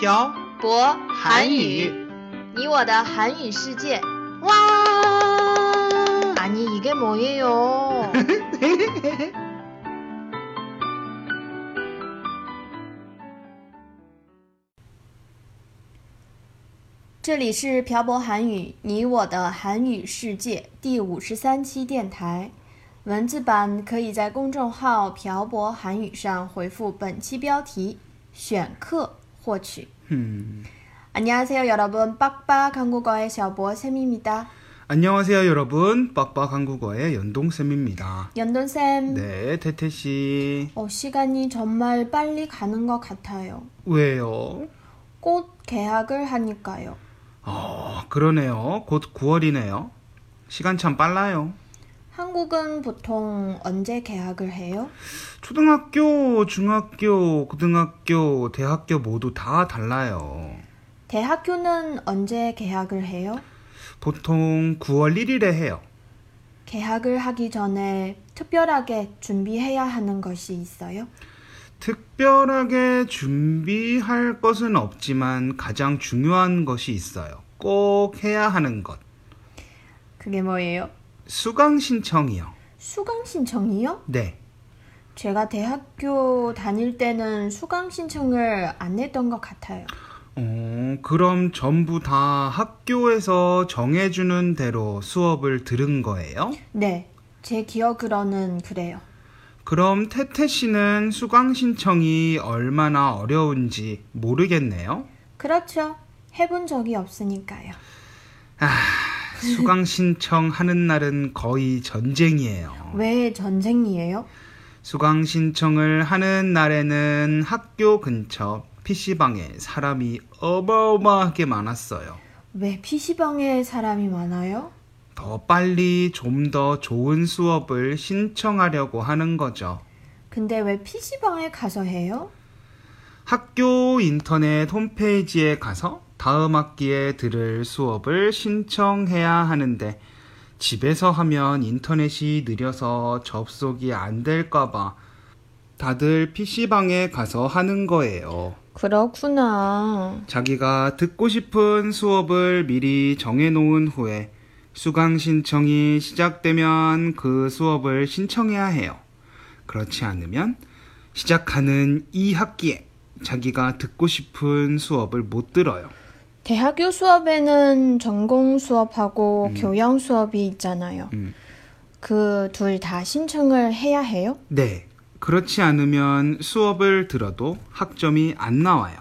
漂博韩语你我的韩语世界。 와! 아니 이게 뭐예요? 这里是漂泊韩语，你我的韩语世界第五十三期电台。文字版可以在公众号“漂泊韩语”上回复本期标题“选课” 获取。 음. 안녕하세요 여러분, 빡빡 한국어의 셔보 쌤입니다. 안녕하세요, 여러분. 빡빡 한국어의 연동쌤입니다. 연돈쌤, 네, 태태씨. 어, 시간이 정말 빨리 가는 것 같아요. 왜요? 곧 개학을 하니까요. 어, 그러네요. 곧 9월이네요. 시간 참 빨라요. 한국은 보통 언제 개학을 해요? 초등학교, 중학교, 고등학교, 대학교 모두 다 달라요. 대학교는 언제 개학을 해요? 보통 9월 1일에 해요. 개학을 하기 전에 특별하게 준비해야 하는 것이 있어요? 특별하게 준비할 것은 없지만 가장 중요한 것이 있어요. 꼭 해야 하는 것. 그게 뭐예요? 수강 신청이요. 수강 신청이요? 네. 제가 대학교 다닐 때는 수강 신청을 안 했던 것 같아요. 어, 그럼 전부 다 학교에서 정해주는 대로 수업을 들은 거예요? 네, 제 기억으로는 그래요. 그럼 태태 씨는 수강 신청이 얼마나 어려운지 모르겠네요. 그렇죠. 해본 적이 없으니까요. 수강 신청하는 날은 거의 전쟁이에요. 왜 전쟁이에요? 수강 신청을 하는 날에는 학교 근처 PC방에 사람이 어마어마하게 많았어요. 왜 PC방에 사람이 많아요? 더 빨리 좀 더 좋은 수업을 신청하려고 하는 거죠. 근데 왜 PC방에 가서 해요? 학교 인터넷 홈페이지에 가서 다음 학기에 들을 수업을 신청해야 하는데 집에서 하면 인터넷이 느려서 접속이 안 될까봐 다들 PC방에 가서 하는 거예요. 그렇구나. 자기가 듣고 싶은 수업을 미리 정해놓은 후에 수강 신청이 시작되면 그 수업을 신청해야 해요. 그렇지 않으면 시작하는 이 학기에 자기가 듣고 싶은 수업을 못 들어요. 대학교 수업에는 전공 수업하고 교양 수업이 있잖아요. 음. 그둘 다 신청을 해야 해요? 네. 그렇지 않으면 수업을 들어도 학점이 안 나와요.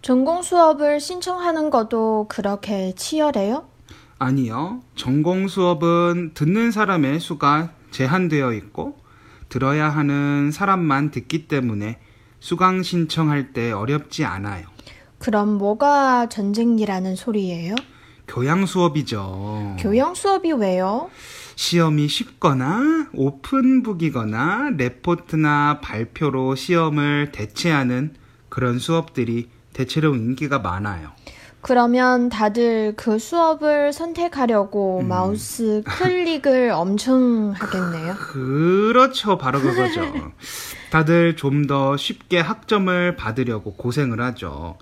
전공 수업을 신청하는 것도 그렇게 치열해요? 아니요. 전공 수업은 듣는 사람의 수가 제한되어 있고 들어야 하는 사람만 듣기 때문에 수강 신청할 때 어렵지 않아요. 그럼 뭐가 전쟁이라는 소리예요? 교양 수업이죠. 교양 수업이 왜요? 시험이 쉽거나 오픈북이거나 레포트나 발표로 시험을 대체하는 그런 수업들이 대체로 인기가 많아요. 그러면 다들 그 수업을 선택하려고 마우스 클릭을 엄청 하겠네요. 그렇죠. 바로 그거죠. 다들 좀 더 쉽게 학점을 받으려고 고생을 하죠.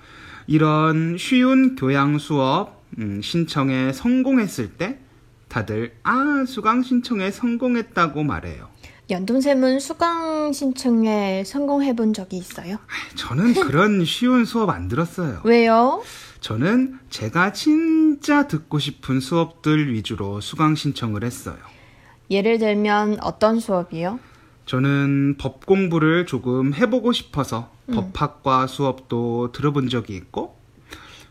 이런 쉬운 교양 수업 음, 신청에 성공했을 때 다들 아 수강 신청에 성공했다고 말해요. 연돈쌤은 수강 신청에 성공해 본 적이 있어요? 저는 그런 쉬운 수업 안 들었어요. 왜요? 저는 제가 진짜 듣고 싶은 수업들 위주로 수강 신청을 했어요. 예를 들면 어떤 수업이요? 저는 법 공부를 조금 해보고 싶어서 법학과 수업도 들어본 적이 있고,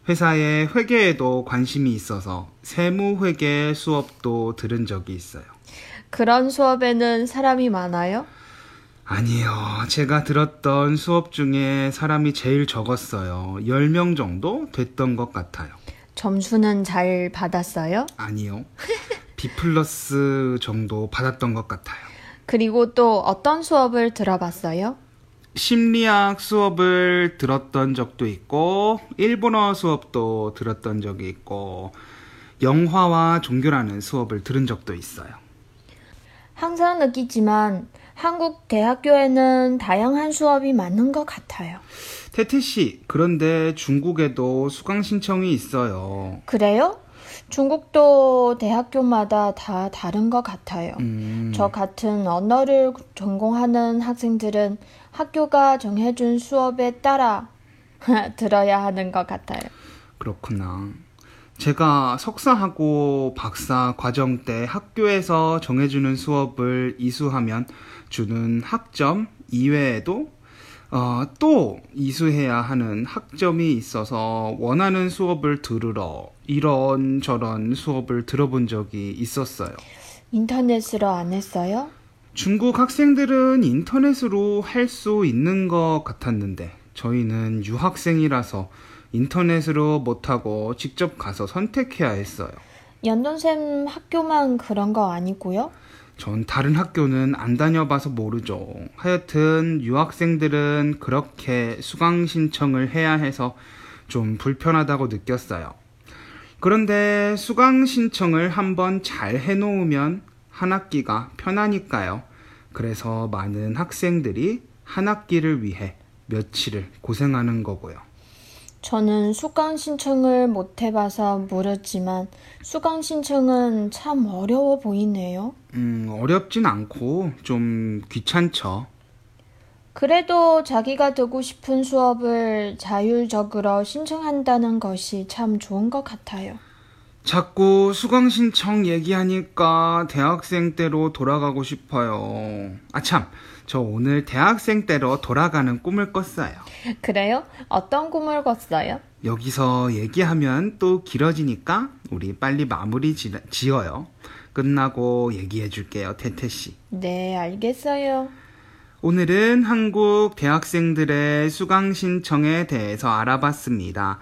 회사의 회계에도 관심이 있어서 세무회계 수업도 들은 적이 있어요. 그런 수업에는 사람이 많아요? 아니요. 제가 들었던 수업 중에 사람이 제일 적었어요. 10명 정도 됐던 것 같아요. 점수는 잘 받았어요? 아니요. B 플러스 정도 받았던 것 같아요. 그리고 또 어떤 수업을 들어봤어요? 심리학 수업을 들었던 적도 있고, 일본어 수업도 들었던 적이 있고, 영화와 종교라는 수업을 들은 적도 있어요. 항상 느끼지만 한국 대학교에는 다양한 수업이 많은 것 같아요. 태태 씨, 그런데 중국에도 수강 신청이 있어요. 그래요? 중국도 대학교마다 다 다른 것 같아요. 음, 저 같은 언어를 전공하는 학생들은 학교가 정해준 수업에 따라 들어야 하는 것 같아요. 그렇구나. 제가 석사하고 박사 과정 때 학교에서 정해주는 수업을 이수하면 주는 학점 이외에도 어, 또 이수해야 하는 학점이 있어서 원하는 수업을 들으러 이런저런 수업을 들어본 적이 있었어요. 인터넷으로 안 했어요? 중국 학생들은 인터넷으로 할 수 있는 것 같았는데 저희는 유학생이라서 인터넷으로 못하고 직접 가서 선택해야 했어요. 연돈쌤 학교만 그런 거 아니고요? 전 다른 학교는 안 다녀봐서 모르죠. 하여튼 유학생들은 그렇게 수강 신청을 해야 해서 좀 불편하다고 느꼈어요. 그런데 수강 신청을 한번 잘 해놓으면 한 학기가 편하니까요. 그래서 많은 학생들이 한 학기를 위해 며칠을 고생하는 거고요. 저는 수강 신청을 못 해봐서 모르지만 수강 신청은 참 어려워 보이네요. 음, 어렵진 않고 좀 귀찮죠. 그래도 자기가 듣고 싶은 수업을 자율적으로 신청한다는 것이 참 좋은 것 같아요. 자꾸 수강 신청 얘기하니까 대학생 때로 돌아가고 싶어요. 아, 참. 저 오늘 대학생 때로 돌아가는 꿈을 꿨어요. 그래요? 어떤 꿈을 꿨어요? 여기서 얘기하면 또 길어지니까 우리 빨리 마무리 지, 지어요. 끝나고 얘기해 줄게요, 태태씨. 네, 알겠어요. 오늘은 한국 대학생들의 수강 신청에 대해서 알아봤습니다.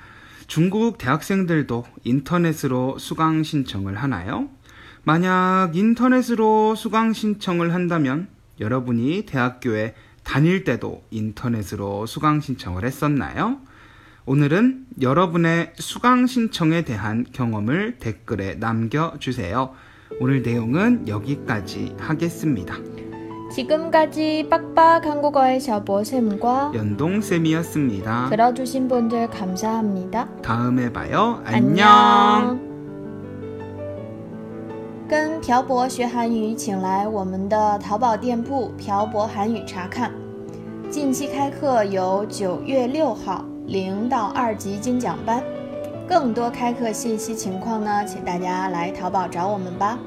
중국 대학생들도 인터넷으로 수강 신청을 하나요? 만약 인터넷으로 수강 신청을 한다면 여러분이 대학교에 다닐 때도 인터넷으로 수강 신청을 했었나요? 오늘은 여러분의 수강 신청에 대한 경험을 댓글에 남겨주세요. 오늘 내용은 여기까지 하겠습니다. 지금까지 빡빡 한국어의 셔보쌤과 연동쌤이었습니다. 들어주신 분들 감사합니다. 다음에 봐요. 안녕. 跟朴博学韩语，请来我们的淘宝店铺朴博韩语查看。近期开课有九月六号零到二级精讲班，更多开课信息情况呢，请大家来淘宝找我们吧。